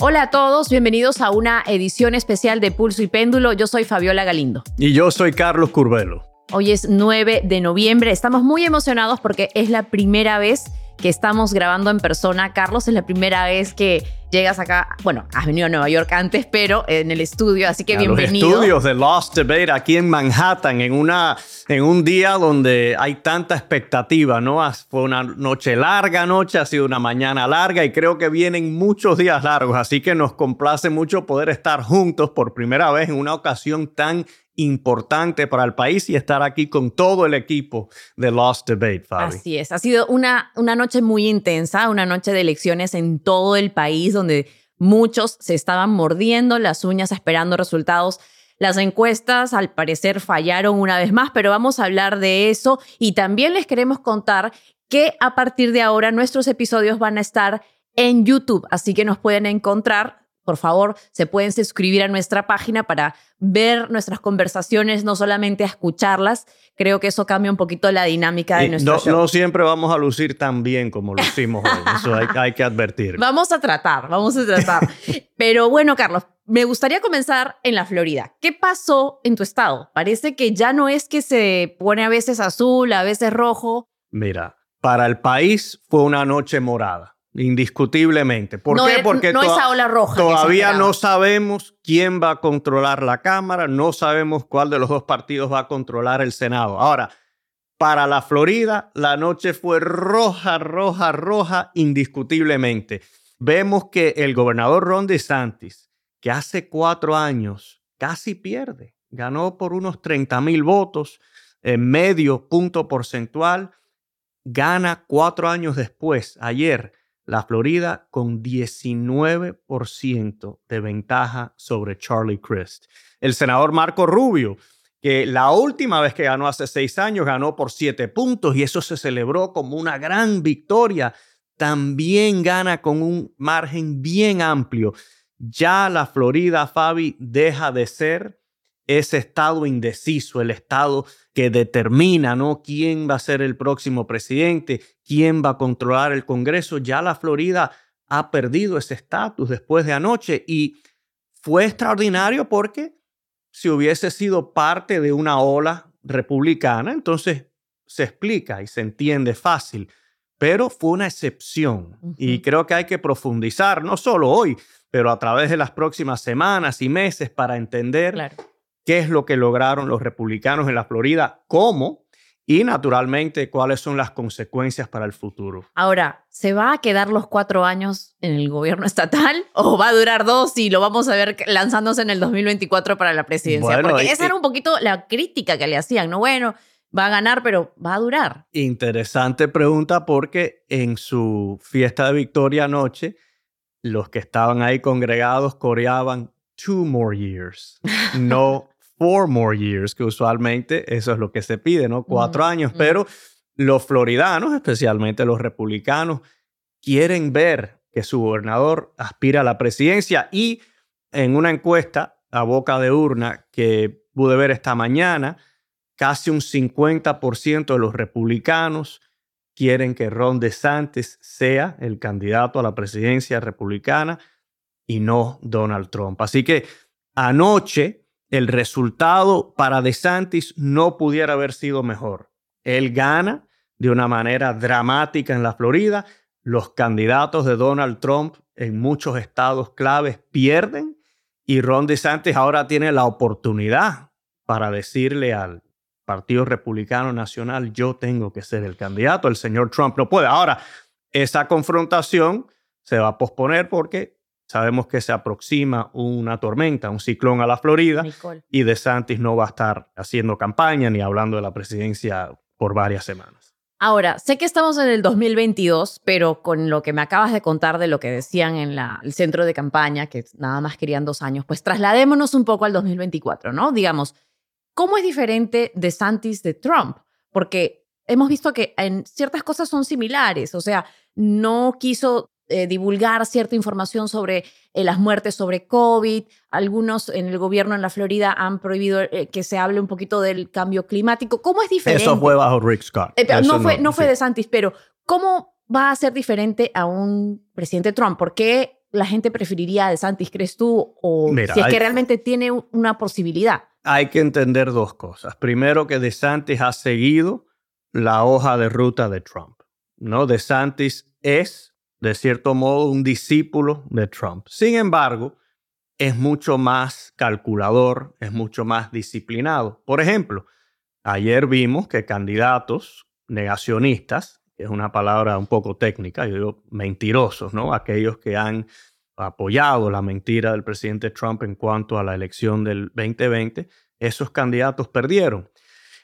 Hola a todos, bienvenidos a una edición especial de Pulso y Péndulo. Yo soy Fabiola Galindo. Y yo soy Carlos Curvelo. Hoy es 9 de noviembre. Estamos muy emocionados porque es la primera vez que estamos grabando en persona. Carlos, es la primera vez que llegas acá. Bueno, has venido a Nueva York antes, pero en el estudio, así que a bienvenido. Los estudios de Lost Debate aquí en Manhattan, en, una, en un día donde hay tanta expectativa, ¿no? Fue una noche larga, noche, ha sido una mañana larga y creo que vienen muchos días largos, así que nos complace mucho poder estar juntos por primera vez en una ocasión tan importante para el país y estar aquí con todo el equipo de Lost Debate, Fabi. Así es, ha sido una, una noche muy intensa, una noche de elecciones en todo el país donde muchos se estaban mordiendo las uñas esperando resultados. Las encuestas al parecer fallaron una vez más, pero vamos a hablar de eso y también les queremos contar que a partir de ahora nuestros episodios van a estar en YouTube, así que nos pueden encontrar por favor, se pueden suscribir a nuestra página para ver nuestras conversaciones, no solamente a escucharlas. Creo que eso cambia un poquito la dinámica de nuestro no, show. No siempre vamos a lucir tan bien como lucimos hoy. Eso hay, hay que advertir. Vamos a tratar, vamos a tratar. Pero bueno, Carlos, me gustaría comenzar en la Florida. ¿Qué pasó en tu estado? Parece que ya no es que se pone a veces azul, a veces rojo. Mira, para el país fue una noche morada indiscutiblemente. ¿Por no qué? Es, Porque no esa ola roja todavía no sabemos quién va a controlar la Cámara, no sabemos cuál de los dos partidos va a controlar el Senado. Ahora, para la Florida, la noche fue roja, roja, roja, indiscutiblemente. Vemos que el gobernador Ron DeSantis, que hace cuatro años casi pierde, ganó por unos 30 mil votos, en medio punto porcentual, gana cuatro años después, ayer, la Florida con 19% de ventaja sobre Charlie Crist. El senador Marco Rubio, que la última vez que ganó hace seis años ganó por siete puntos y eso se celebró como una gran victoria, también gana con un margen bien amplio. Ya la Florida, Fabi, deja de ser ese estado indeciso, el estado que determina ¿no? quién va a ser el próximo presidente, quién va a controlar el Congreso. Ya la Florida ha perdido ese estatus después de anoche y fue extraordinario porque si hubiese sido parte de una ola republicana, entonces se explica y se entiende fácil, pero fue una excepción uh -huh. y creo que hay que profundizar, no solo hoy, pero a través de las próximas semanas y meses para entender claro qué es lo que lograron los republicanos en la Florida, cómo y naturalmente cuáles son las consecuencias para el futuro. Ahora, ¿se va a quedar los cuatro años en el gobierno estatal o va a durar dos y lo vamos a ver lanzándose en el 2024 para la presidencia? Bueno, Porque esa era un poquito la crítica que le hacían, ¿no? Bueno, va a ganar, pero va a durar. Interesante pregunta porque en su fiesta de victoria anoche, los que estaban ahí congregados coreaban two more years, no four more years, que usualmente eso es lo que se pide, ¿no? Cuatro mm, años, pero los floridanos, especialmente los republicanos, quieren ver que su gobernador aspira a la presidencia y en una encuesta a boca de urna que pude ver esta mañana, casi un 50% de los republicanos quieren que Ron DeSantis sea el candidato a la presidencia republicana y no Donald Trump. Así que anoche el resultado para DeSantis no pudiera haber sido mejor. Él gana de una manera dramática en la Florida. Los candidatos de Donald Trump en muchos estados claves pierden y Ron DeSantis ahora tiene la oportunidad para decirle al Partido Republicano Nacional, yo tengo que ser el candidato, el señor Trump no puede. Ahora, esa confrontación se va a posponer porque sabemos que se aproxima una tormenta, un ciclón a la Florida Nicole. y DeSantis no va a estar haciendo campaña ni hablando de la presidencia por varias semanas. Ahora, sé que estamos en el 2022, pero con lo que me acabas de contar de lo que decían en la, el centro de campaña, que nada más querían dos años, pues trasladémonos un poco al 2024, ¿no? Digamos, ¿cómo es diferente DeSantis de Trump? Porque hemos visto que en ciertas cosas son similares, o sea, no quiso eh, divulgar cierta información sobre eh, las muertes sobre COVID. Algunos en el gobierno en la Florida han prohibido eh, que se hable un poquito del cambio climático. ¿Cómo es diferente? Eso fue bajo Rick Scott. No fue, no fue sí. de Santis, pero ¿cómo va a ser diferente a un presidente Trump? ¿Por qué la gente preferiría a DeSantis, crees tú? O si es que realmente tiene una posibilidad. Hay que entender dos cosas. Primero, que DeSantis ha seguido la hoja de ruta de Trump. ¿no? DeSantis es, de cierto modo, un discípulo de Trump. Sin embargo, es mucho más calculador, es mucho más disciplinado. Por ejemplo, ayer vimos que candidatos negacionistas, es una palabra un poco técnica, yo digo mentirosos, ¿no? Aquellos que han apoyado la mentira del presidente Trump en cuanto a la elección del 2020, esos candidatos perdieron.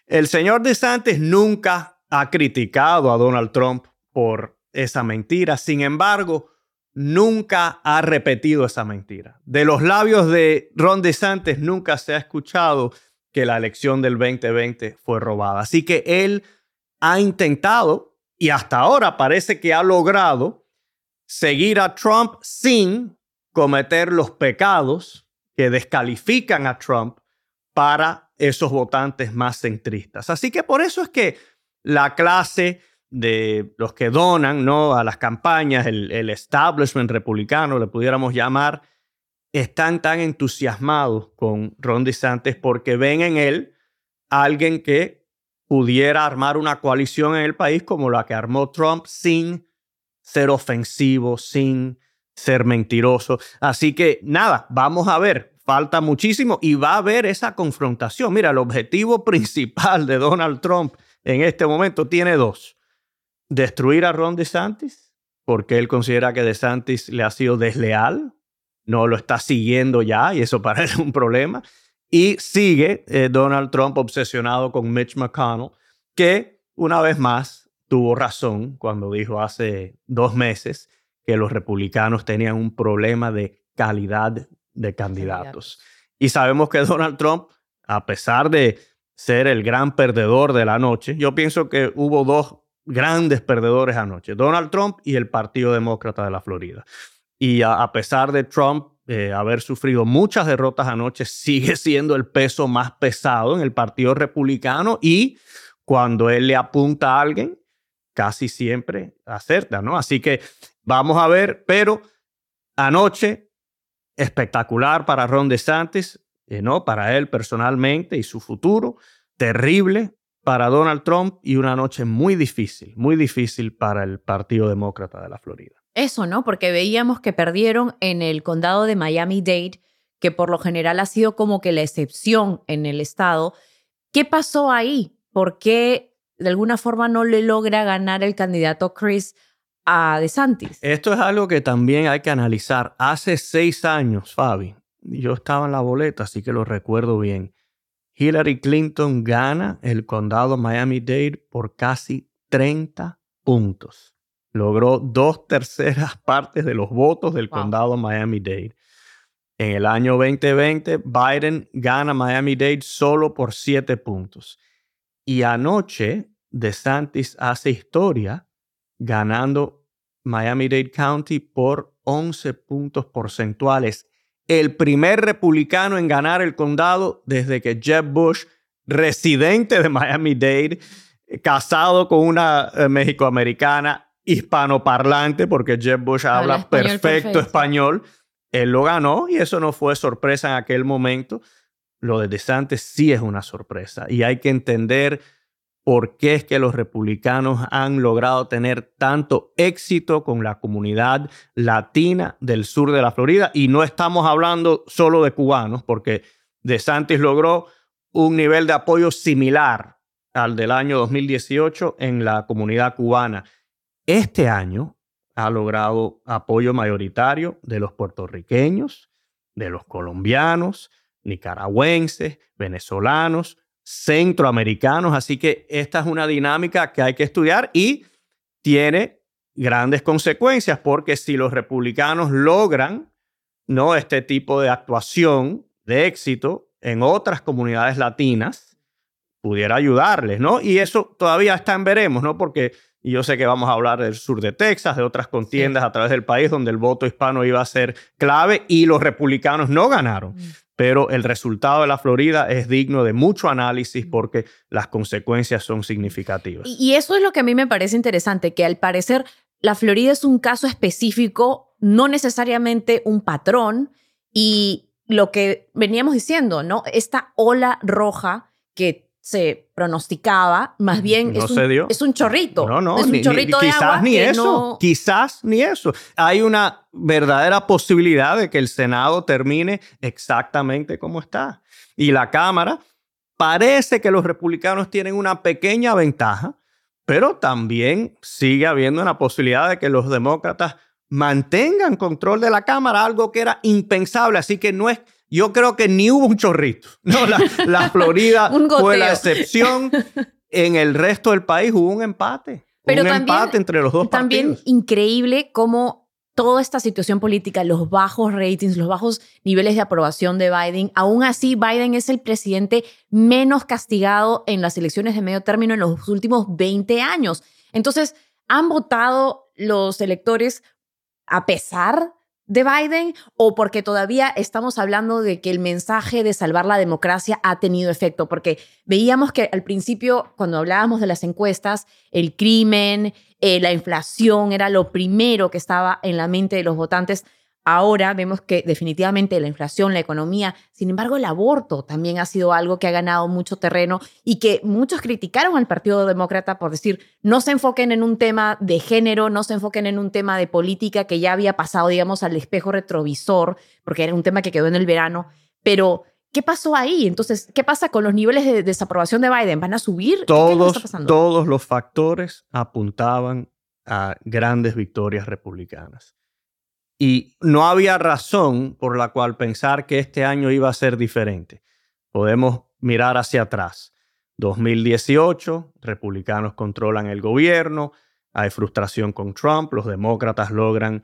El señor DeSantis nunca ha criticado a Donald Trump por esa mentira, sin embargo, nunca ha repetido esa mentira. De los labios de Ron DeSantis nunca se ha escuchado que la elección del 2020 fue robada. Así que él ha intentado y hasta ahora parece que ha logrado seguir a Trump sin cometer los pecados que descalifican a Trump para esos votantes más centristas. Así que por eso es que la clase de los que donan ¿no? a las campañas, el, establishment republicano, le pudiéramos llamar, están tan entusiasmados con Ron DeSantis porque ven en él alguien que pudiera armar una coalición en el país como la que armó Trump sin ser ofensivo, sin ser mentiroso. Así que nada, vamos a ver, falta muchísimo y va a haber esa confrontación. Mira, el objetivo principal de Donald Trump en este momento tiene dos destruir a Ron DeSantis porque él considera que DeSantis le ha sido desleal, no lo está siguiendo ya y eso para él es un problema. Y sigue eh, Donald Trump obsesionado con Mitch McConnell, que una vez más tuvo razón cuando dijo hace dos meses que los republicanos tenían un problema de calidad de candidatos. Y sabemos que Donald Trump, a pesar de ser el gran perdedor de la noche, yo pienso que hubo dos grandes perdedores anoche, Donald Trump y el Partido Demócrata de la Florida. Y a, pesar de Trump eh, haber sufrido muchas derrotas anoche, sigue siendo el peso más pesado en el Partido Republicano y cuando él le apunta a alguien, casi siempre acerta, ¿no? Así que vamos a ver, pero anoche espectacular para Ron DeSantis, eh, ¿no? Para él personalmente y su futuro, terrible para Donald Trump y una noche muy difícil, muy difícil para el Partido Demócrata de la Florida. Eso, ¿no? Porque veíamos que perdieron en el condado de Miami-Dade, que por lo general ha sido como que la excepción en el estado. ¿Qué pasó ahí? ¿Por qué de alguna forma no le logra ganar el candidato Chris a DeSantis? Esto es algo que también hay que analizar. Hace seis años, Fabi, yo estaba en la boleta, así que lo recuerdo bien. Hillary Clinton gana el condado Miami-Dade por casi 30 puntos. Logró dos terceras partes de los votos del condado Miami-Dade. En el año 2020, Biden gana Miami-Dade solo por 7 puntos. Y anoche, DeSantis hace historia ganando Miami-Dade County por 11 puntos porcentuales el primer republicano en ganar el condado desde que Jeb Bush, residente de Miami-Dade, casado con una eh, mexicoamericana hispanoparlante, porque Jeb Bush habla, perfecto, español, él lo ganó y eso no fue sorpresa en aquel momento. Lo de DeSantis sí es una sorpresa y hay que entender por qué es que los republicanos han logrado tener tanto éxito con la comunidad latina del sur de la Florida. Y no estamos hablando solo de cubanos, porque DeSantis logró un nivel de apoyo similar al del año 2018 en la comunidad cubana. Este año ha logrado apoyo mayoritario de los puertorriqueños, de los colombianos, nicaragüenses, venezolanos, centroamericanos. Así que esta es una dinámica que hay que estudiar y tiene grandes consecuencias porque si los republicanos logran ¿no? este tipo de actuación de éxito en otras comunidades latinas, pudiera ayudarles, ¿no? Y eso todavía está en veremos, ¿no? Porque yo sé que vamos a hablar del sur de Texas, de otras contiendas a través del país donde el voto hispano iba a ser clave y los republicanos no ganaron. Mm pero el resultado de la Florida es digno de mucho análisis porque las consecuencias son significativas. Y eso es lo que a mí me parece interesante, que al parecer la Florida es un caso específico no necesariamente un patrón y lo que veníamos diciendo, ¿no? Esta ola roja que se pronosticaba, más bien es, un, es, un, chorrito. No, no, es un chorrito de quizás agua ni eso, no- quizás ni eso. Hay una verdadera posibilidad de que el Senado termine exactamente como está. Y la Cámara parece que los republicanos tienen una pequeña ventaja, pero también sigue habiendo una posibilidad de que los demócratas mantengan control de la Cámara, algo que era impensable. Así que no es, yo creo que ni hubo un chorrito. No, la, la Florida fue la excepción. En el resto del país hubo un empate. Pero un también- empate entre los dos También partidos. increíble cómo toda esta situación política, los bajos ratings, los bajos niveles de aprobación de Biden, aún así Biden es el presidente menos castigado en las elecciones de medio término en los últimos 20 años. Entonces, han votado los electores a pesar de Biden o porque todavía estamos hablando de que el mensaje de salvar la democracia ha tenido efecto, porque veíamos que al principio, cuando hablábamos de las encuestas, el crimen, eh, la inflación era lo primero que estaba en la mente de los votantes. Ahora vemos que definitivamente la inflación, la economía, sin embargo el aborto también ha sido algo que ha ganado mucho terreno y que muchos criticaron al Partido Demócrata por decir, no se enfoquen en un tema de género, no se enfoquen en un tema de política que ya había pasado, digamos, al espejo retrovisor, porque era un tema que quedó en el verano, pero ¿qué pasó ahí? Entonces, ¿qué pasa con los niveles de desaprobación de Biden? ¿Van a subir? ¿Qué- qué es lo que Todos, está todos los factores apuntaban a grandes victorias republicanas. Y no había razón por la cual pensar que este año iba a ser diferente. Podemos mirar hacia atrás. 2018, republicanos controlan el gobierno, hay frustración con Trump, los demócratas logran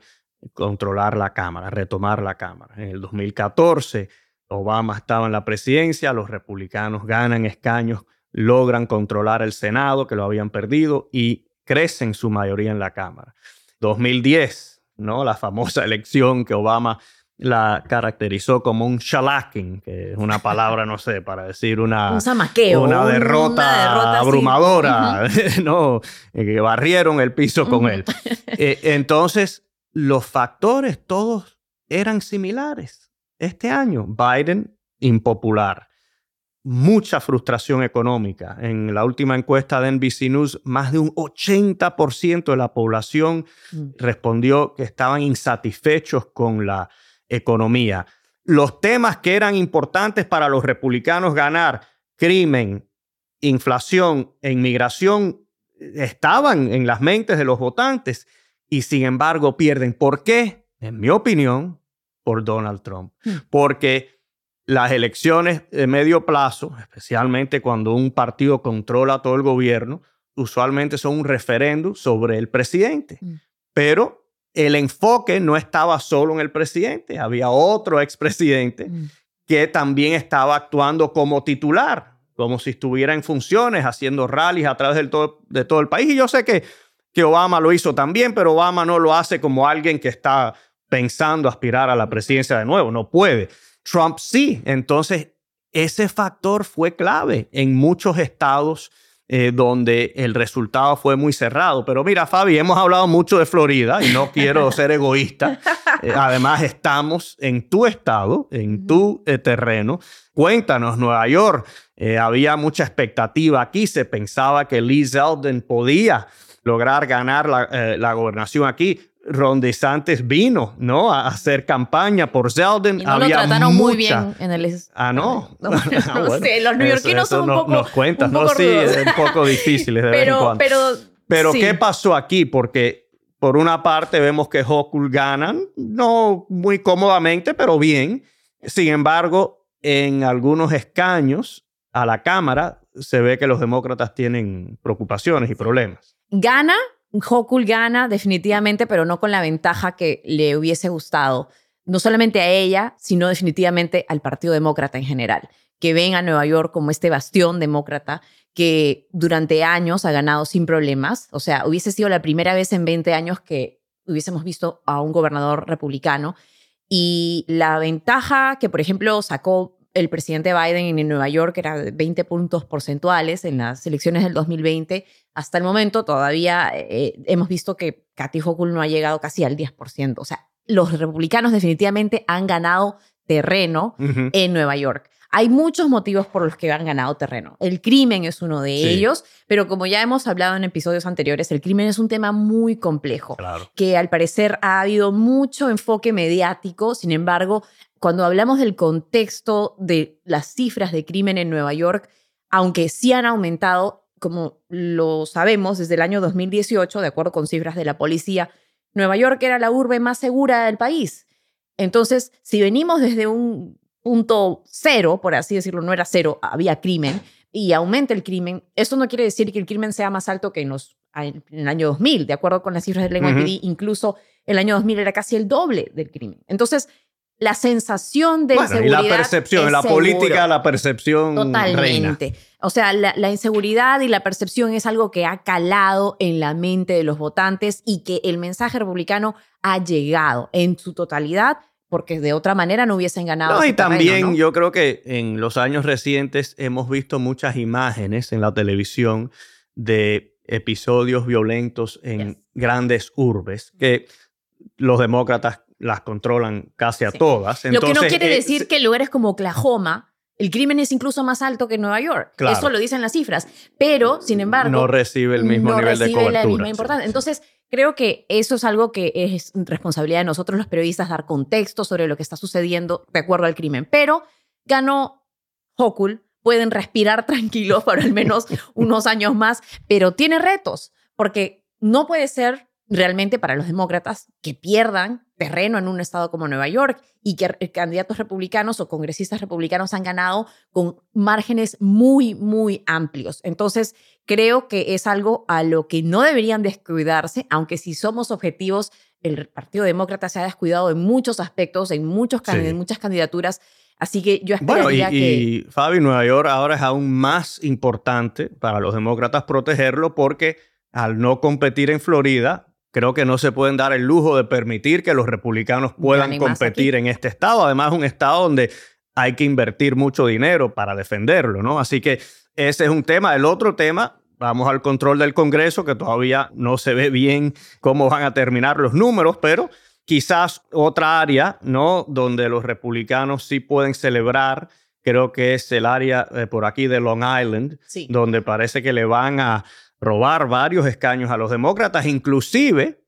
controlar la Cámara, retomar la Cámara. En el 2014, Obama estaba en la presidencia, los republicanos ganan escaños, logran controlar el Senado, que lo habían perdido, y crecen su mayoría en la Cámara. 2010, ¿no? La famosa elección que Obama la caracterizó como un shellacking, que es una palabra, no sé, para decir una, un zamaqueo. una un- derrota, una derrota así. abrumadora, ¿no? Eh, Que barrieron el piso con él. Eh, entonces, los factores todos eran similares. Este año, Biden impopular, mucha frustración económica. En la última encuesta de NBC News, más de un 80% de la población Mm. respondió que estaban insatisfechos con la economía. Los temas que eran importantes para los republicanos ganar, crimen, inflación e inmigración, estaban en las mentes de los votantes y sin embargo pierden. ¿Por qué? En mi opinión, por Donald Trump. Hmm. Porque las elecciones de medio plazo, especialmente cuando un partido controla todo el gobierno, usualmente son un referéndum sobre el presidente. Mm. Pero el enfoque no estaba solo en el presidente, había otro expresidente Mm. que también estaba actuando como titular, como si estuviera en funciones, haciendo rallies a través del todo, de todo el país. Y yo sé que, que Obama lo hizo también, pero Obama no lo hace como alguien que está pensando aspirar a la presidencia de nuevo, no puede. Trump sí, entonces ese factor fue clave en muchos estados eh, donde el resultado fue muy cerrado. Pero mira, Fabi, hemos hablado mucho de Florida y no quiero ser egoísta. Eh, además, estamos en tu estado, en tu eh, terreno. Cuéntanos, Nueva York, había mucha expectativa aquí. Se pensaba que Lee Zeldin podía lograr ganar la, la gobernación aquí. Ron DeSantis vino, ¿no? A hacer campaña por Zeldin. Y no había lo trataron muy mucha- bien en el... Ah, no. No, Ah, no bueno. sé, los neoyorquinos son un no- poco... Nos cuentas, ¿no? Sí, es un poco difíciles de vez en pero, cuando. pero, Pero sí. ¿qué pasó aquí? Porque por una parte vemos que Hochul ganan, no muy cómodamente, pero bien. Sin embargo, en algunos escaños a la Cámara se ve que los demócratas tienen preocupaciones y problemas. Gana, Hochul gana definitivamente, pero no con la ventaja que le hubiese gustado. No solamente a ella, sino definitivamente al Partido Demócrata en general, que ven a Nueva York como este bastión demócrata que durante años ha ganado sin problemas. O sea, hubiese sido la primera vez en 20 años que hubiésemos visto a un gobernador republicano. Y la ventaja que, por ejemplo, sacó el presidente Biden en Nueva York era de 20 puntos porcentuales en las elecciones del 2020. Hasta el momento todavía eh, hemos visto que Kathy Hochul no ha llegado casi al 10%. O sea, los republicanos definitivamente han ganado terreno en Nueva York. Hay muchos motivos por los que han ganado terreno. El crimen es uno de Sí. ellos, pero como ya hemos hablado en episodios anteriores, el crimen es un tema muy complejo Claro. que al parecer ha habido mucho enfoque mediático. Sin embargo, cuando hablamos del contexto de las cifras de crimen en Nueva York, aunque sí han aumentado, como lo sabemos desde el año 2018, de acuerdo con cifras de la policía, Nueva York era la urbe más segura del país. Entonces, si venimos desde un punto cero, por así decirlo, no era cero, había crimen, y aumenta el crimen, eso no quiere decir que el crimen sea más alto que en, los, en el año 2000, de acuerdo con las cifras del NYPD, Ujú. incluso el año 2000 era casi el doble del crimen. Entonces, la sensación de Bueno, y la percepción, la seguro. política la percepción reina. Totalmente. O sea, la, la inseguridad y la percepción es algo que ha calado en la mente de los votantes y que el mensaje republicano ha llegado en su totalidad, porque de otra manera no hubiesen ganado. No, y también terreno, ¿no? yo creo que en los años recientes hemos visto muchas imágenes en la televisión de episodios violentos en Yes. grandes urbes que los demócratas las controlan casi a Sí. todas. Lo que no Entonces, quiere eh, decir que en lugares como Oklahoma el crimen es incluso más alto que en Nueva York. Claro. Eso lo dicen las cifras. Pero, sin embargo, no recibe el mismo no nivel de recibe cobertura. la misma importancia. Entonces, creo que eso es algo que es responsabilidad de nosotros los periodistas dar contexto sobre lo que está sucediendo de acuerdo al crimen. Pero ganó Hochul, pueden respirar tranquilos por al menos unos años más, pero tiene retos, porque no puede ser realmente para los demócratas que pierdan terreno en un estado como Nueva York y que candidatos republicanos o congresistas republicanos han ganado con márgenes muy, muy amplios. Entonces, creo que es algo a lo que no deberían descuidarse, aunque si somos objetivos, el Partido Demócrata se ha descuidado en muchos aspectos, en, muchos, Sí. en muchas candidaturas. Así que yo Bueno, y, esperaría que... y Fabi, Nueva York ahora es aún más importante para los demócratas protegerlo porque al no competir en Florida, creo que no se pueden dar el lujo de permitir que los republicanos puedan competir en este estado. Además, es un estado donde hay que invertir mucho dinero para defenderlo, ¿no? Así que ese es un tema. El otro tema, vamos al control del Congreso, que todavía no se ve bien cómo van a terminar los números, pero quizás otra área, ¿no? Donde los republicanos sí pueden celebrar, creo que es el área eh, por aquí de Long Island, Sí. donde parece que le van a robar varios escaños a los demócratas, inclusive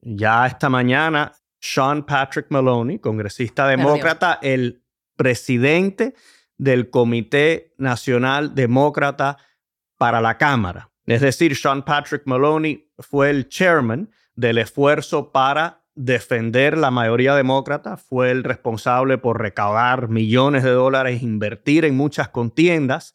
ya esta mañana Sean Patrick Maloney, congresista demócrata, el presidente del Comité Nacional Demócrata para la Cámara. Es decir, Sean Patrick Maloney fue el chairman del esfuerzo para defender la mayoría demócrata, fue el responsable por recaudar millones de dólares, invertir en muchas contiendas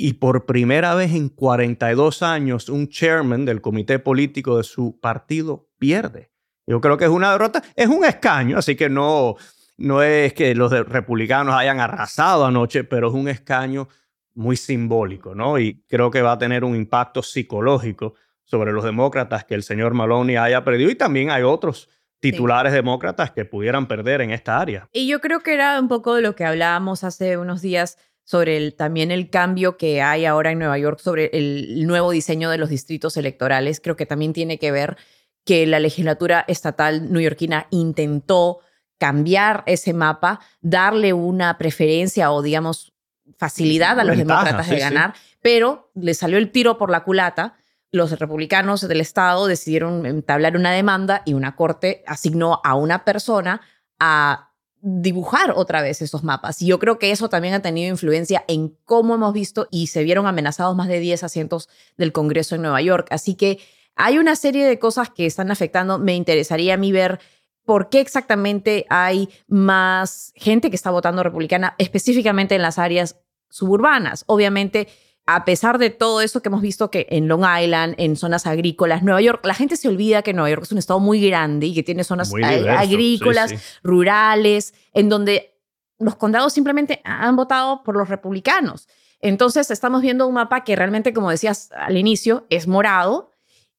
y por primera vez en 42 años un chairman del comité político de su partido pierde. Yo creo que es una derrota, es un escaño, así que no, no es que los republicanos hayan arrasado anoche, pero es un escaño muy simbólico, ¿no? Y creo que va a tener un impacto psicológico sobre los demócratas que el señor Maloney haya perdido y también hay otros titulares demócratas que pudieran perder en esta área. Y yo creo que era un poco de lo que hablábamos hace unos días sobre el, también el cambio que hay ahora en Nueva York sobre el nuevo diseño de los distritos electorales. Creo que también tiene que ver que la legislatura estatal neoyorquina intentó cambiar ese mapa, darle una preferencia o, digamos, facilidad a los Ventaja, demócratas de sí. ganar, pero le salió el tiro por la culata. Los republicanos del estado decidieron entablar una demanda y una corte asignó a una persona a dibujar otra vez esos mapas. Y yo creo que eso también ha tenido influencia en cómo hemos visto y se vieron amenazados más de 10 asientos del Congreso en Nueva York. Así que hay una serie de cosas que están afectando. Me interesaría a mí ver por qué exactamente hay más gente que está votando republicana, específicamente en las áreas suburbanas. Obviamente, a pesar de todo eso que hemos visto que en Long Island, en zonas agrícolas, Nueva York, la gente se olvida que Nueva York es un estado muy grande y que tiene zonas diverso, agrícolas, sí, sí. rurales, en donde los condados simplemente han votado por los republicanos. Entonces estamos viendo un mapa que realmente, como decías al inicio, es morado,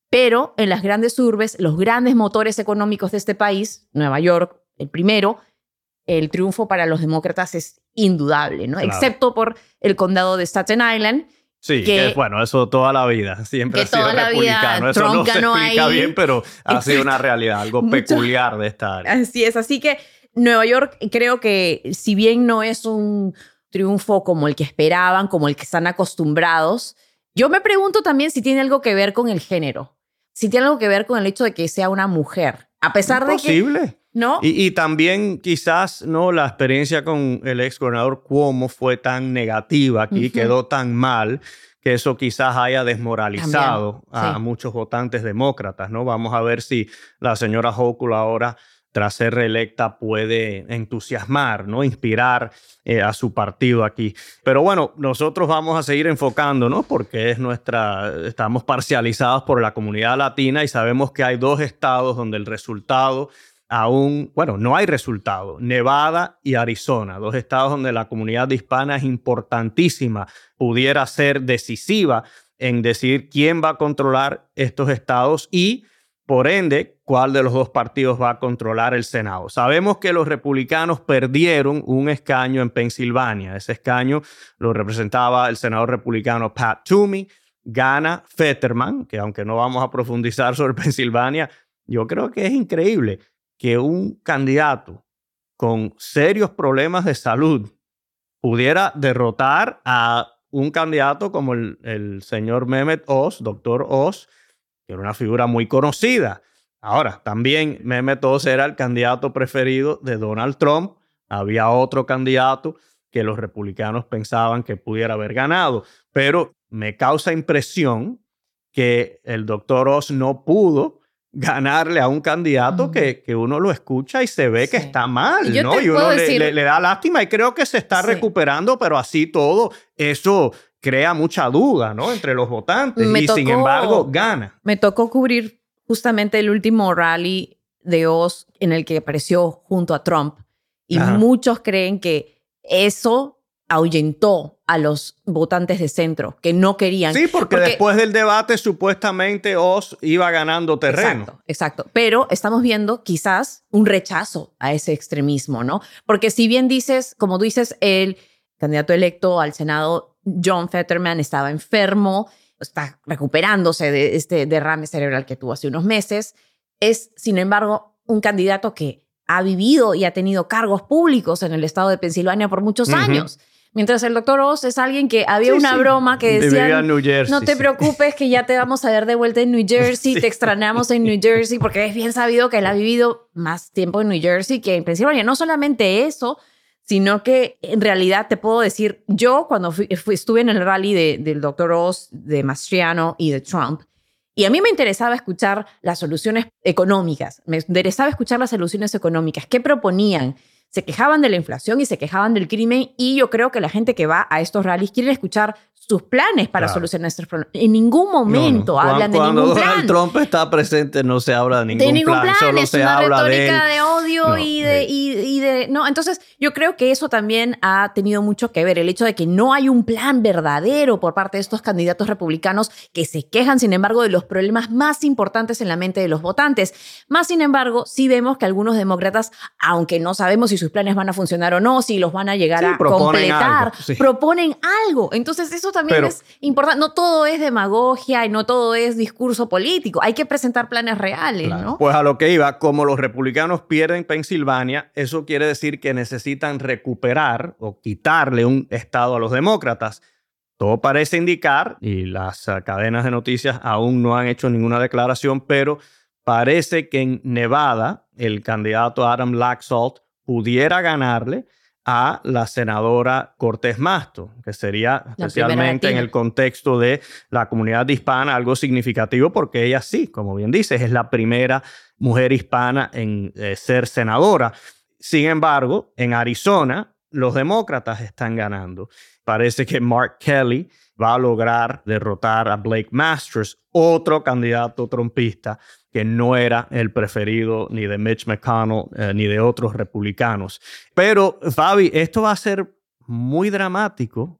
pero en las grandes urbes, los grandes motores económicos de este país, Nueva York, el primero, el triunfo para los demócratas es indudable, ¿no? Claro. Excepto por el condado de Staten Island, Sí, que, bueno, eso toda la vida, siempre ha sido republicano. eso no se explica bien, pero ha sido una realidad, algo peculiar de esta área. Así es, así que Nueva York creo que si bien no es un triunfo como el que esperaban, como el que están acostumbrados, yo me pregunto también si tiene algo que ver con el género, si tiene algo que ver con el hecho de que sea una mujer, a pesar de que... ¿No? Y, y, también quizás no la experiencia con el ex gobernador Cuomo fue tan negativa aquí, quedó tan mal que eso quizás haya desmoralizado a muchos votantes demócratas, ¿no? Vamos a ver si la señora Hochul ahora tras ser reelecta puede entusiasmar, ¿no? Inspirar eh, a su partido aquí. Pero bueno, nosotros vamos a seguir enfocándonos porque es nuestra, estamos parcializados por la comunidad latina y sabemos que hay dos estados donde el resultado aún, bueno, no hay resultado, Nevada y Arizona, dos estados donde la comunidad hispana es importantísima, pudiera ser decisiva en decidir quién va a controlar estos estados y por ende, cuál de los dos partidos va a controlar el Senado. Sabemos que los republicanos perdieron un escaño en Pensilvania. Ese escaño lo representaba el senador republicano Pat Toomey. Gana Fetterman, que aunque no vamos a profundizar sobre Pensilvania, yo creo que es increíble que un candidato con serios problemas de salud pudiera derrotar a un candidato como el, el señor Mehmet Oz, doctor Oz, era una figura muy conocida. Ahora, también Mehmet Oz era el candidato preferido de Donald Trump. Había otro candidato que los republicanos pensaban que pudiera haber ganado, pero me causa impresión que el doctor Oz no pudo ganarle a un candidato que, que, uno lo escucha y se ve que está mal, ¿no? Y uno le, da lástima y creo que se está recuperando, pero así todo, eso crea mucha duda, ¿no? Entre los votantes y sin embargo gana. Me tocó cubrir justamente el último rally de Oz en el que apareció junto a Trump y muchos creen que eso ahuyentó a los votantes de centro que no querían. Sí, porque, después del debate supuestamente Oz iba ganando terreno. Exacto, exacto. Pero estamos viendo quizás un rechazo a ese extremismo, ¿no? Porque si bien dices, como dices, el candidato electo al Senado John Fetterman estaba enfermo, está recuperándose de este derrame cerebral que tuvo hace unos meses. Es, sin embargo, un candidato que ha vivido y ha tenido cargos públicos en el estado de Pensilvania por muchos años. Mientras el doctor Oz es alguien que había una broma que decía, no te preocupes que ya te vamos a ver de vuelta en New Jersey, te extrañamos en New Jersey, porque es bien sabido que él ha vivido más tiempo en New Jersey que en Pensilvania. No solamente eso, sino que en realidad te puedo decir, yo cuando estuve en el rally del Dr. Oz, de Mastriano y de Trump, y a mí me interesaba escuchar las soluciones económicas, me interesaba escuchar las soluciones económicas, qué proponían, se quejaban de la inflación y se quejaban del crimen y yo creo que la gente que va a estos rallies quiere escuchar sus planes para solucionar estos problemas. En ningún momento hablan de ningún plan. Cuando Trump está presente no se habla de ningún, de ningún plan, solo es se una habla retórica de, odio y, de, y, de... No, entonces yo creo que eso también ha tenido mucho que ver, el hecho de que no hay un plan verdadero por parte de estos candidatos republicanos que se quejan, sin embargo, de los problemas más importantes en la mente de los votantes. Más sin embargo, sí vemos que algunos demócratas, aunque no sabemos si sus planes van a funcionar o no, si los van a llegar a completar, proponen algo. Entonces eso también es importante. No todo es demagogia y no todo es discurso político. Hay que presentar planes reales, ¿no? Pues a lo que iba, como los republicanos pierden Pensilvania, eso quiere decir que necesitan recuperar o quitarle un estado a los demócratas. Todo parece indicar, y las ah, cadenas de noticias aún no han hecho ninguna declaración, pero parece que en Nevada el candidato Adam Laxalt pudiera ganarle a la senadora Cortés Masto, que sería especialmente en el contexto de la comunidad hispana algo significativo porque ella sí, como bien dices, es la primera mujer hispana en eh, ser senadora. Sin embargo, en Arizona los demócratas están ganando. Parece que Mark Kelly va a lograr derrotar a Blake Masters, otro candidato trompista que no era el preferido ni de Mitch McConnell eh, ni de otros republicanos. Pero, Fabi, esto va a ser muy dramático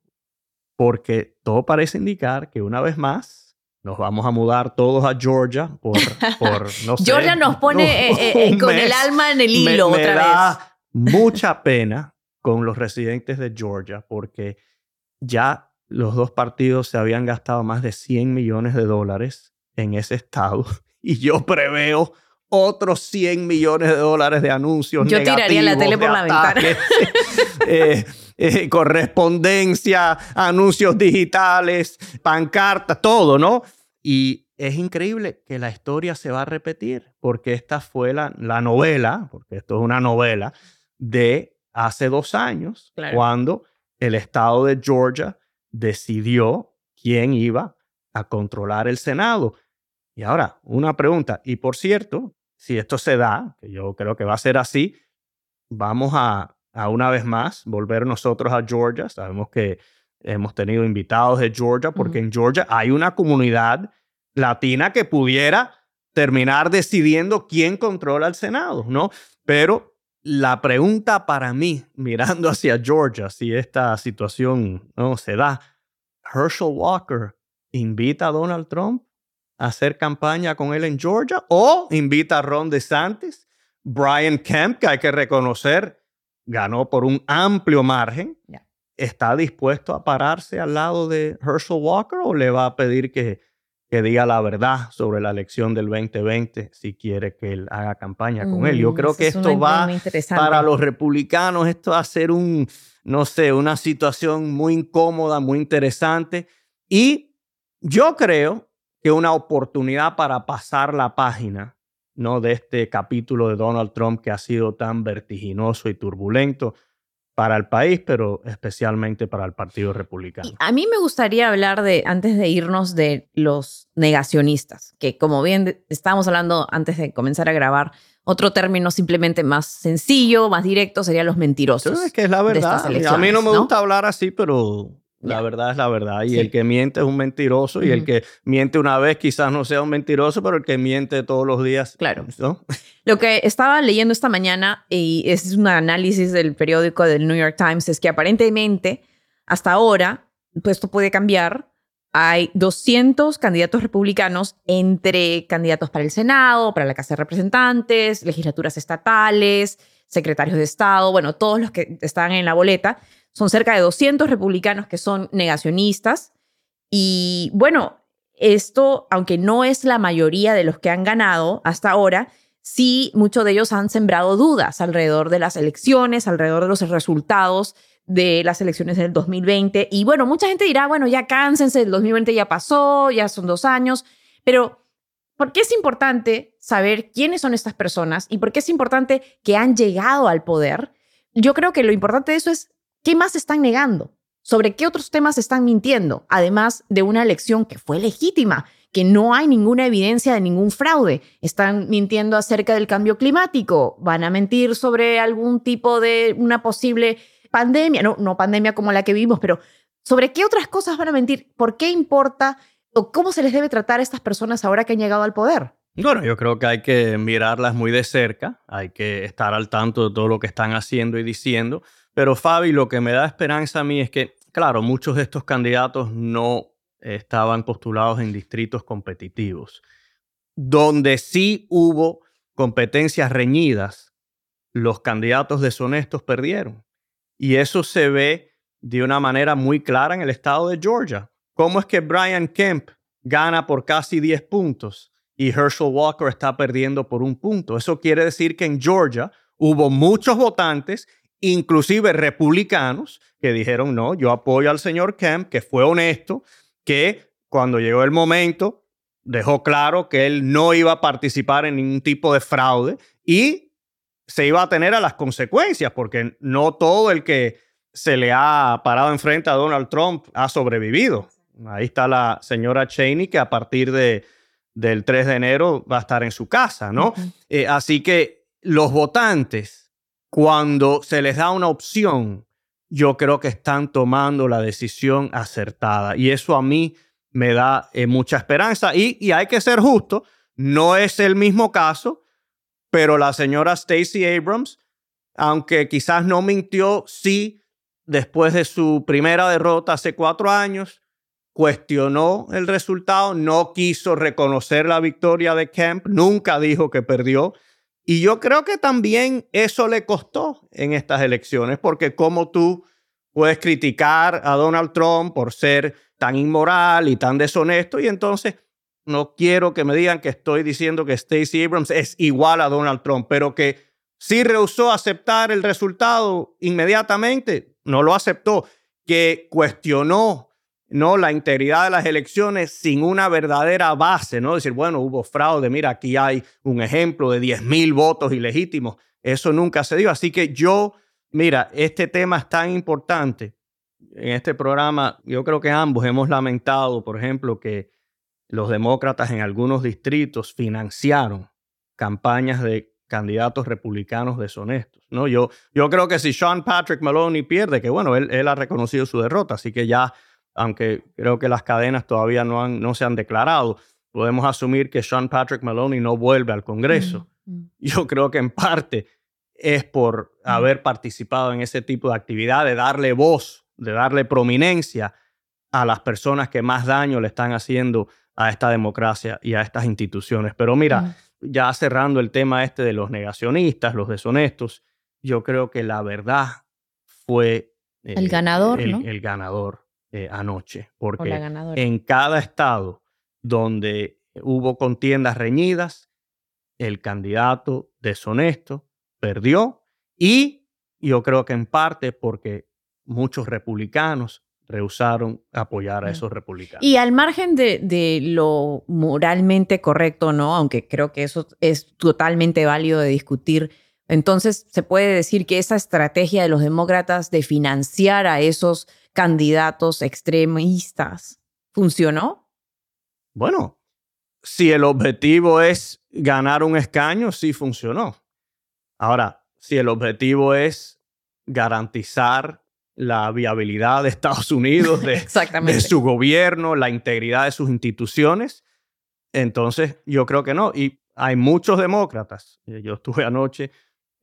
porque todo parece indicar que una vez más nos vamos a mudar todos a Georgia por, por no sé. Georgia nos pone eh, eh, con el alma en el hilo otra me da mucha pena con los residentes de Georgia porque ya los dos partidos se habían gastado más de 100 millones de dólares en ese estado y yo preveo otros 100 millones de dólares de anuncios. Yo tiraría la tele por la ventana. Eh, eh, correspondencia, anuncios digitales, pancartas, todo, ¿no? Y es increíble que la historia se va a repetir, porque esta fue la, la novela, porque esto es una novela, de hace dos años, cuando el estado de Georgia decidió quién iba a controlar el Senado. Y ahora, una pregunta, y por cierto, si esto se da, que yo creo que va a ser así, vamos a, a una vez más volver nosotros a Georgia. Sabemos que hemos tenido invitados de Georgia, porque en Georgia hay una comunidad latina que pudiera terminar decidiendo quién controla el Senado, ¿no? Pero la pregunta para mí, mirando hacia Georgia, si esta situación no se da, Herschel Walker invita a Donald Trump hacer campaña con él en Georgia o invita a Ron DeSantis. Brian Kemp, que hay que reconocer, ganó por un amplio margen. ¿Está dispuesto a pararse al lado de Herschel Walker o le va a pedir que, que diga la verdad sobre la elección del 2020 si quiere que él haga campaña con él? Yo mm, creo que esto va para los republicanos, esto va a ser un, no sé, una situación muy incómoda, muy interesante. Y yo creo que una oportunidad para pasar la página ¿no? de este capítulo de Donald Trump que ha sido tan vertiginoso y turbulento para el país, pero especialmente para el Partido Republicano. A mí me gustaría hablar de, antes de irnos, de los negacionistas, que como bien estábamos hablando antes de comenzar a grabar, otro término simplemente más sencillo, más directo, sería los mentirosos. Es que es la verdad. A mí no me gusta hablar así, pero la verdad es la verdad. Y el que miente es un mentiroso. Y el que miente una vez quizás no sea un mentiroso, pero el que miente todos los días. Claro. Lo que estaba leyendo esta mañana, y es un análisis del periódico del New York Times, es que aparentemente hasta ahora, pues esto puede cambiar. Hay 200 candidatos republicanos entre candidatos para el Senado, para la Casa de Representantes, legislaturas estatales, secretarios de Estado, bueno, todos los que están en la boleta son cerca de 200 republicanos que son negacionistas. Y bueno, esto, aunque no es la mayoría de los que han ganado hasta ahora, sí muchos de ellos han sembrado dudas alrededor de las elecciones, alrededor de los resultados de las elecciones del 2020. Y bueno, mucha gente dirá, bueno, ya cánsense, el 2020 ya pasó, ya son dos años, pero ¿por qué es importante saber quiénes son estas personas y por qué es importante que han llegado al poder? Yo creo que lo importante de eso es ¿Qué más están negando? ¿Sobre qué otros temas están mintiendo? Además de una elección que fue legítima, que no hay ninguna evidencia de ningún fraude. Están mintiendo acerca del cambio climático, van a mentir sobre algún tipo de una posible pandemia, no, no pandemia como la que vivimos, pero sobre qué otras cosas van a mentir, por qué importa o cómo se les debe tratar a estas personas ahora que han llegado al poder. Bueno, yo creo que hay que mirarlas muy de cerca, hay que estar al tanto de todo lo que están haciendo y diciendo pero Fabi, lo que me da esperanza a mí es que, claro, muchos de estos candidatos no estaban postulados en distritos competitivos. Donde sí hubo competencias reñidas, los candidatos deshonestos perdieron. Y eso se ve de una manera muy clara en el estado de Georgia. ¿Cómo es que Brian Kemp gana por casi 10 puntos y Herschel Walker está perdiendo por un punto? Eso quiere decir que en Georgia hubo muchos votantes inclusive republicanos que dijeron, no, yo apoyo al señor Kemp, que fue honesto, que cuando llegó el momento dejó claro que él no iba a participar en ningún tipo de fraude y se iba a tener a las consecuencias, porque no todo el que se le ha parado enfrente a Donald Trump ha sobrevivido. Ahí está la señora Cheney, que a partir de, del 3 de enero va a estar en su casa, ¿no? Eh, así que los votantes cuando se les da una opción, yo creo que están tomando la decisión acertada. Y eso a mí me da eh, mucha esperanza. Y, y hay que ser justo, no es el mismo caso, pero la señora Stacey Abrams, aunque quizás no mintió, sí, después de su primera derrota hace cuatro años, cuestionó el resultado, no quiso reconocer la victoria de Kemp, nunca dijo que perdió. Y yo creo que también eso le costó en estas elecciones, porque como tú puedes criticar a Donald Trump por ser tan inmoral y tan deshonesto y entonces no quiero que me digan que estoy diciendo que Stacey Abrams es igual a Donald Trump, pero que sí rehusó aceptar el resultado inmediatamente, no lo aceptó, que cuestionó no la integridad de las elecciones sin una verdadera base, no decir, bueno, hubo fraude, mira, aquí hay un ejemplo de 10 mil votos ilegítimos, eso nunca se dio, así que yo, mira, este tema es tan importante. En este programa, yo creo que ambos hemos lamentado, por ejemplo, que los demócratas en algunos distritos financiaron campañas de candidatos republicanos deshonestos. ¿no? Yo, yo creo que si Sean Patrick Maloney pierde, que bueno, él, él ha reconocido su derrota, así que ya aunque creo que las cadenas todavía no, han, no se han declarado, podemos asumir que Sean Patrick Maloney no vuelve al Congreso. Mm, mm. Yo creo que en parte es por mm. haber participado en ese tipo de actividad, de darle voz, de darle prominencia a las personas que más daño le están haciendo a esta democracia y a estas instituciones. Pero mira, ya cerrando el tema este de los negacionistas, los deshonestos, yo creo que la verdad fue el ganador, el ganador. Eh, anoche, porque en cada estado donde hubo contiendas reñidas, el candidato deshonesto perdió y yo creo que en parte porque muchos republicanos rehusaron apoyar a esos republicanos. Y al margen de, de, lo moralmente correcto, ¿no? Aunque creo que eso es totalmente válido de discutir. Entonces, se puede decir que esa estrategia de los demócratas de financiar a esos candidatos extremistas. ¿Funcionó? Bueno, si el objetivo es ganar un escaño, sí funcionó. Ahora, si el objetivo es garantizar la viabilidad de Estados Unidos, de, de, su gobierno, la integridad de sus instituciones, entonces yo creo que no. Y hay muchos demócratas. Yo estuve anoche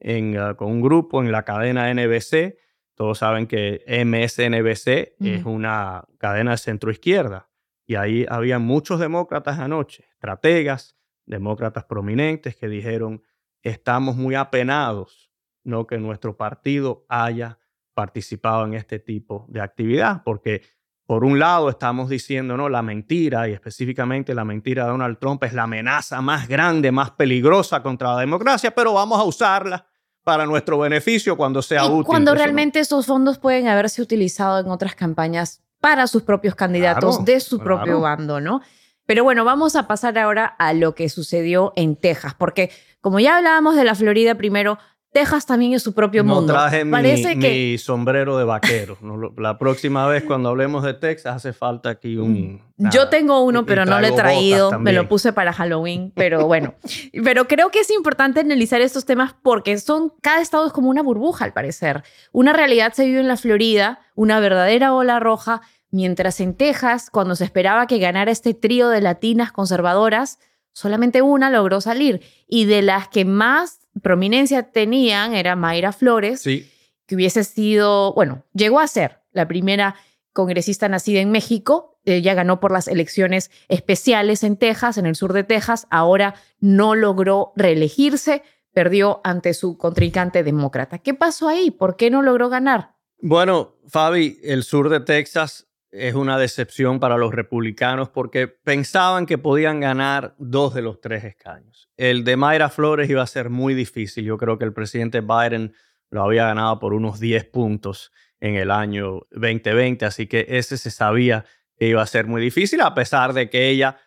en, ah, con un grupo en la cadena NBC todos saben que MSNBC es una cadena de centro izquierda y ahí había muchos demócratas anoche, estrategas, demócratas prominentes que dijeron, estamos muy apenados no que nuestro partido haya participado en este tipo de actividad, porque por un lado estamos diciendo, no, la mentira y específicamente la mentira de Donald Trump es la amenaza más grande, más peligrosa contra la democracia, pero vamos a usarla para nuestro beneficio cuando sea útil. Cuando realmente esos fondos pueden haberse utilizado en otras campañas para sus propios candidatos de su propio bando, ¿no? Pero bueno, vamos a pasar ahora a lo que sucedió en Texas, porque como ya hablábamos de la Florida primero, Texas también es su propio no mundo. traje Parece mi, que... mi sombrero de vaquero. La próxima vez cuando hablemos de Texas hace falta aquí un... Mm. Yo tengo uno, pero no lo he traído. Me lo puse para Halloween, pero bueno. pero creo que es importante analizar estos temas porque son... Cada estado es como una burbuja, al parecer. Una realidad se vive en la Florida, una verdadera ola roja, mientras en Texas, cuando se esperaba que ganara este trío de latinas conservadoras, solamente una logró salir. Y de las que más prominencia tenían era Mayra Flores, que hubiese sido, bueno, llegó a ser la primera congresista nacida en México. Ella ganó por las elecciones especiales en Texas, en el sur de Texas. Ahora no logró reelegirse, perdió ante su contrincante demócrata. ¿Qué pasó ahí? ¿Por qué no logró ganar? Bueno, Fabi, el sur de Texas es una decepción para los republicanos porque pensaban que podían ganar dos de los tres escaños. El de Mayra Flores iba a ser muy difícil. Yo creo que el presidente Biden lo había ganado por unos 10 puntos en el año 2020, así que ese se sabía que iba a ser muy difícil, a pesar de que ella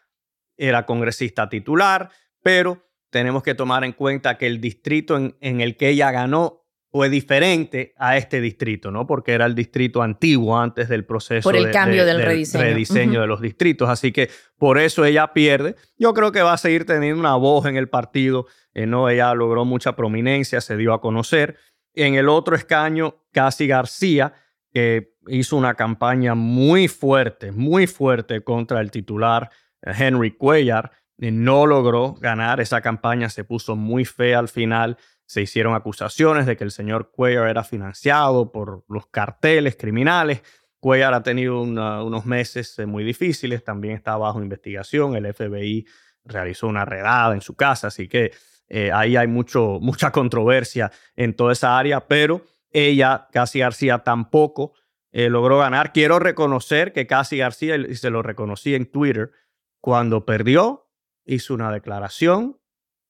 era congresista titular, pero tenemos que tomar en cuenta que el distrito en, en el que ella ganó fue diferente a este distrito, ¿no? Porque era el distrito antiguo antes del proceso por el cambio del, rediseño, de los distritos. Así que por eso ella pierde. Yo creo que va a seguir teniendo una voz en el partido. Eh, no, ella logró mucha prominencia, se dio a conocer. En el otro escaño, Casi García, que hizo una campaña muy fuerte, muy fuerte contra el titular eh, Henry Cuellar, no logró ganar. Esa campaña se puso muy fea al final. Se hicieron acusaciones de que el señor Cuellar era financiado por los carteles criminales. Cuellar ha tenido unos meses eh, muy difíciles, también está bajo investigación. El FBI realizó una redada en su casa, así que eh, ahí hay mucho, mucha controversia en toda esa área, pero ella, Casi García, tampoco eh, logró ganar. Quiero reconocer que Casi García, y se lo reconocí en Twitter, cuando perdió, hizo una declaración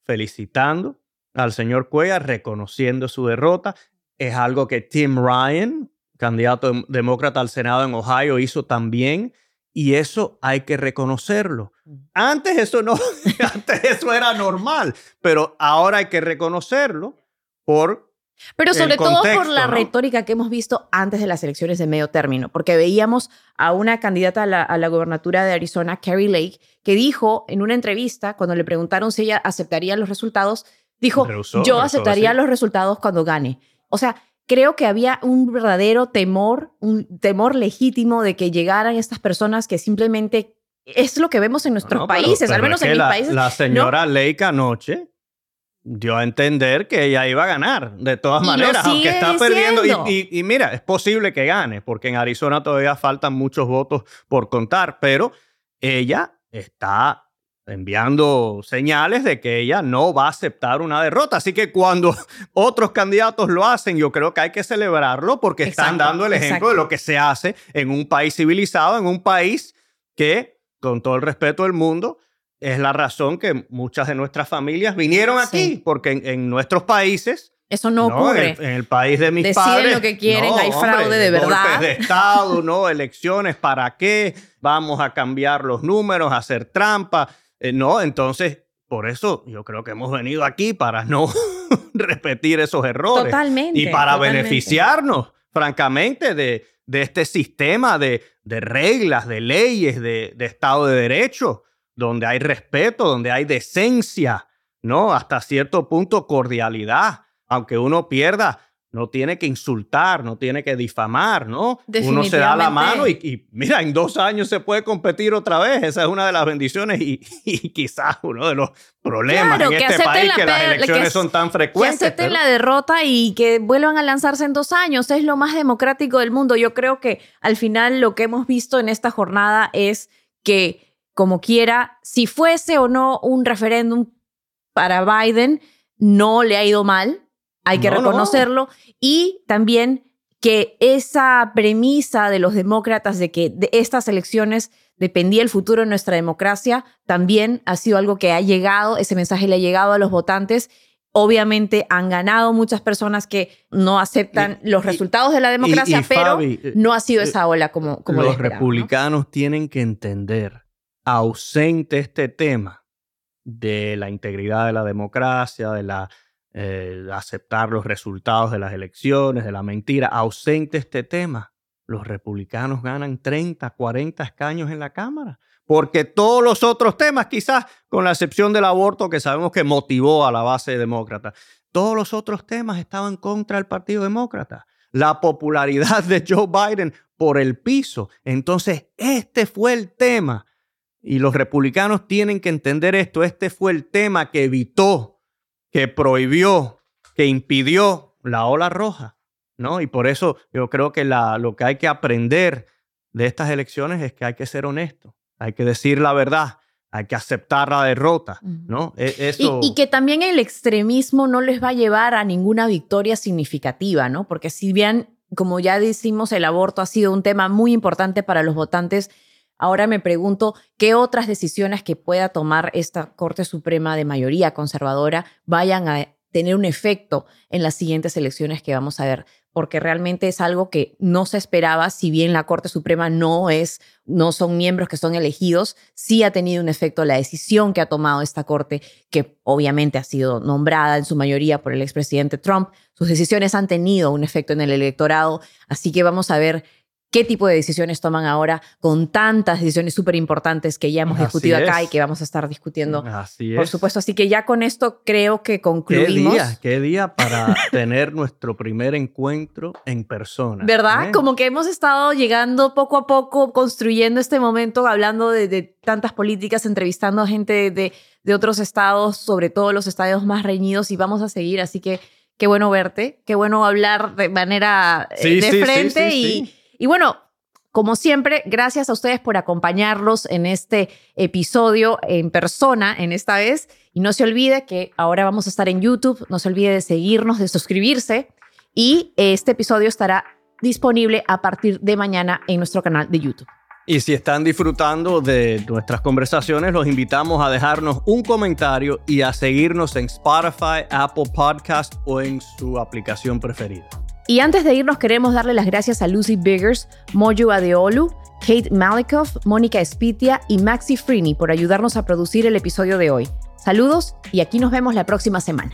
felicitando al señor Cuellar, reconociendo su derrota. Es algo que Tim Ryan, candidato demócrata al Senado en Ohio, hizo también. Y eso hay que reconocerlo. Antes eso no, antes eso era normal, pero ahora hay que reconocerlo por pero sobre todo por la retórica que hemos visto antes de las elecciones de medio término, porque veíamos a una candidata a la, a gobernatura de Arizona, Carrie Lake, que dijo en una entrevista, cuando le preguntaron si ella aceptaría los resultados, dijo, yo aceptaría los resultados cuando gane. O sea, creo que había un verdadero temor, un temor legítimo de que llegaran estas personas que simplemente es lo que vemos en nuestros países, al menos en mis países. La señora Lake anoche dio a entender que ella iba a ganar, de todas maneras, aunque está perdiendo. Y, mira, es posible que gane, porque en Arizona todavía faltan muchos votos por contar, pero ella está enviando señales de que ella no va a aceptar una derrota. Así que cuando otros candidatos lo hacen, yo creo que hay que celebrarlo porque están dando el ejemplo de lo que se hace en un país civilizado, en un país que, con todo el respeto del mundo, es la razón que muchas de nuestras familias vinieron aquí, porque en, nuestros países... Eso no, ocurre. En el, país de mis Deciden padres... lo que quieren, hay fraude de verdad. Golpes de Estado, ¿no? Elecciones, ¿para qué? Vamos a cambiar los números, a hacer trampa. Eh, no, entonces, por eso yo creo que hemos venido aquí para no repetir esos errores. Totalmente. Y para beneficiarnos, francamente, de, de este sistema de, de reglas, de leyes, de, de Estado de Derecho donde hay respeto, donde hay decencia, ¿no? Hasta cierto punto cordialidad. Aunque uno pierda, no tiene que insultar, no tiene que difamar, ¿no? Uno se da la mano y, mira, en dos años se puede competir otra vez. Esa es una de las bendiciones y, quizás uno de los problemas en este país que las elecciones son tan frecuentes. Que acepten la derrota y que vuelvan a lanzarse en dos años. Es lo más democrático del mundo. Yo creo que al final lo que hemos visto en esta jornada es que como quiera, si fuese o no un referéndum para Biden, no le ha ido mal, hay que reconocerlo, y también que esa premisa de los demócratas de que de estas elecciones dependía el futuro de nuestra democracia, también ha sido algo que ha llegado, ese mensaje le ha llegado a los votantes. Obviamente han ganado muchas personas que no aceptan los resultados de la democracia, pero no ha sido eh, esa ola como, como los republicanos tienen que entender ausente este tema de la integridad de la democracia, de la eh, aceptar los resultados de las elecciones, de la mentira, ausente este tema, los republicanos ganan 30, 40 escaños en la Cámara. Porque todos los otros temas, quizás con la excepción del aborto, que sabemos que motivó a la base demócrata, todos los otros temas estaban contra el Partido Demócrata. La popularidad de Joe Biden por el piso. Entonces, este fue el tema y los republicanos tienen que entender esto. Este fue el tema que evitó, que prohibió, que impidió la ola roja. ¿no? Y por eso yo creo que la, lo que hay que aprender de estas elecciones es que hay que ser honesto, hay que decir la verdad, hay que aceptar la derrota, ¿no? E, eso... Y, y, que también el extremismo no les va a llevar a ninguna victoria significativa, ¿no? Porque si bien, como ya decimos, el aborto ha sido un tema muy importante para los votantes Ahora me pregunto qué otras decisiones que pueda tomar esta Corte Suprema de mayoría conservadora vayan a tener un efecto en las siguientes elecciones que vamos a ver, porque realmente es algo que no se esperaba, si bien la Corte Suprema no es no son miembros que son elegidos, sí ha tenido un efecto la decisión que ha tomado esta Corte, que obviamente ha sido nombrada en su mayoría por el expresidente Trump. Sus decisiones han tenido un efecto en el electorado, así que vamos a ver qué tipo de decisiones toman ahora con tantas decisiones súper importantes que ya hemos discutido acá y que vamos a estar discutiendo. Así Por supuesto, así que ya con esto creo que concluimos. ¿Qué día? ¿Qué día para tener nuestro primer encuentro en persona? ¿Verdad? ¿Eh? Como que hemos estado llegando poco a poco, construyendo este momento, hablando de, tantas políticas, entrevistando a gente de, de otros estados, sobre todo los estados más reñidos y vamos a seguir, así que qué bueno verte, qué bueno hablar de manera eh, de frente y y bueno, como siempre, gracias a ustedes por acompañarnos en este episodio en persona, en esta vez. Y no se olvide que ahora vamos a estar en YouTube. No se olvide de seguirnos, de suscribirse. Y este episodio estará disponible a partir de mañana en nuestro canal de YouTube. Y si están disfrutando de nuestras conversaciones, los invitamos a dejarnos un comentario y a seguirnos en Spotify, Apple Podcast o en su aplicación preferida. Y antes de irnos, queremos darle las gracias a Lucy Biggers, Mojo Adeolu, Kate Malikoff, Mónica Espitia y Maxi Frini por ayudarnos a producir el episodio de hoy. Saludos y aquí nos vemos la próxima semana.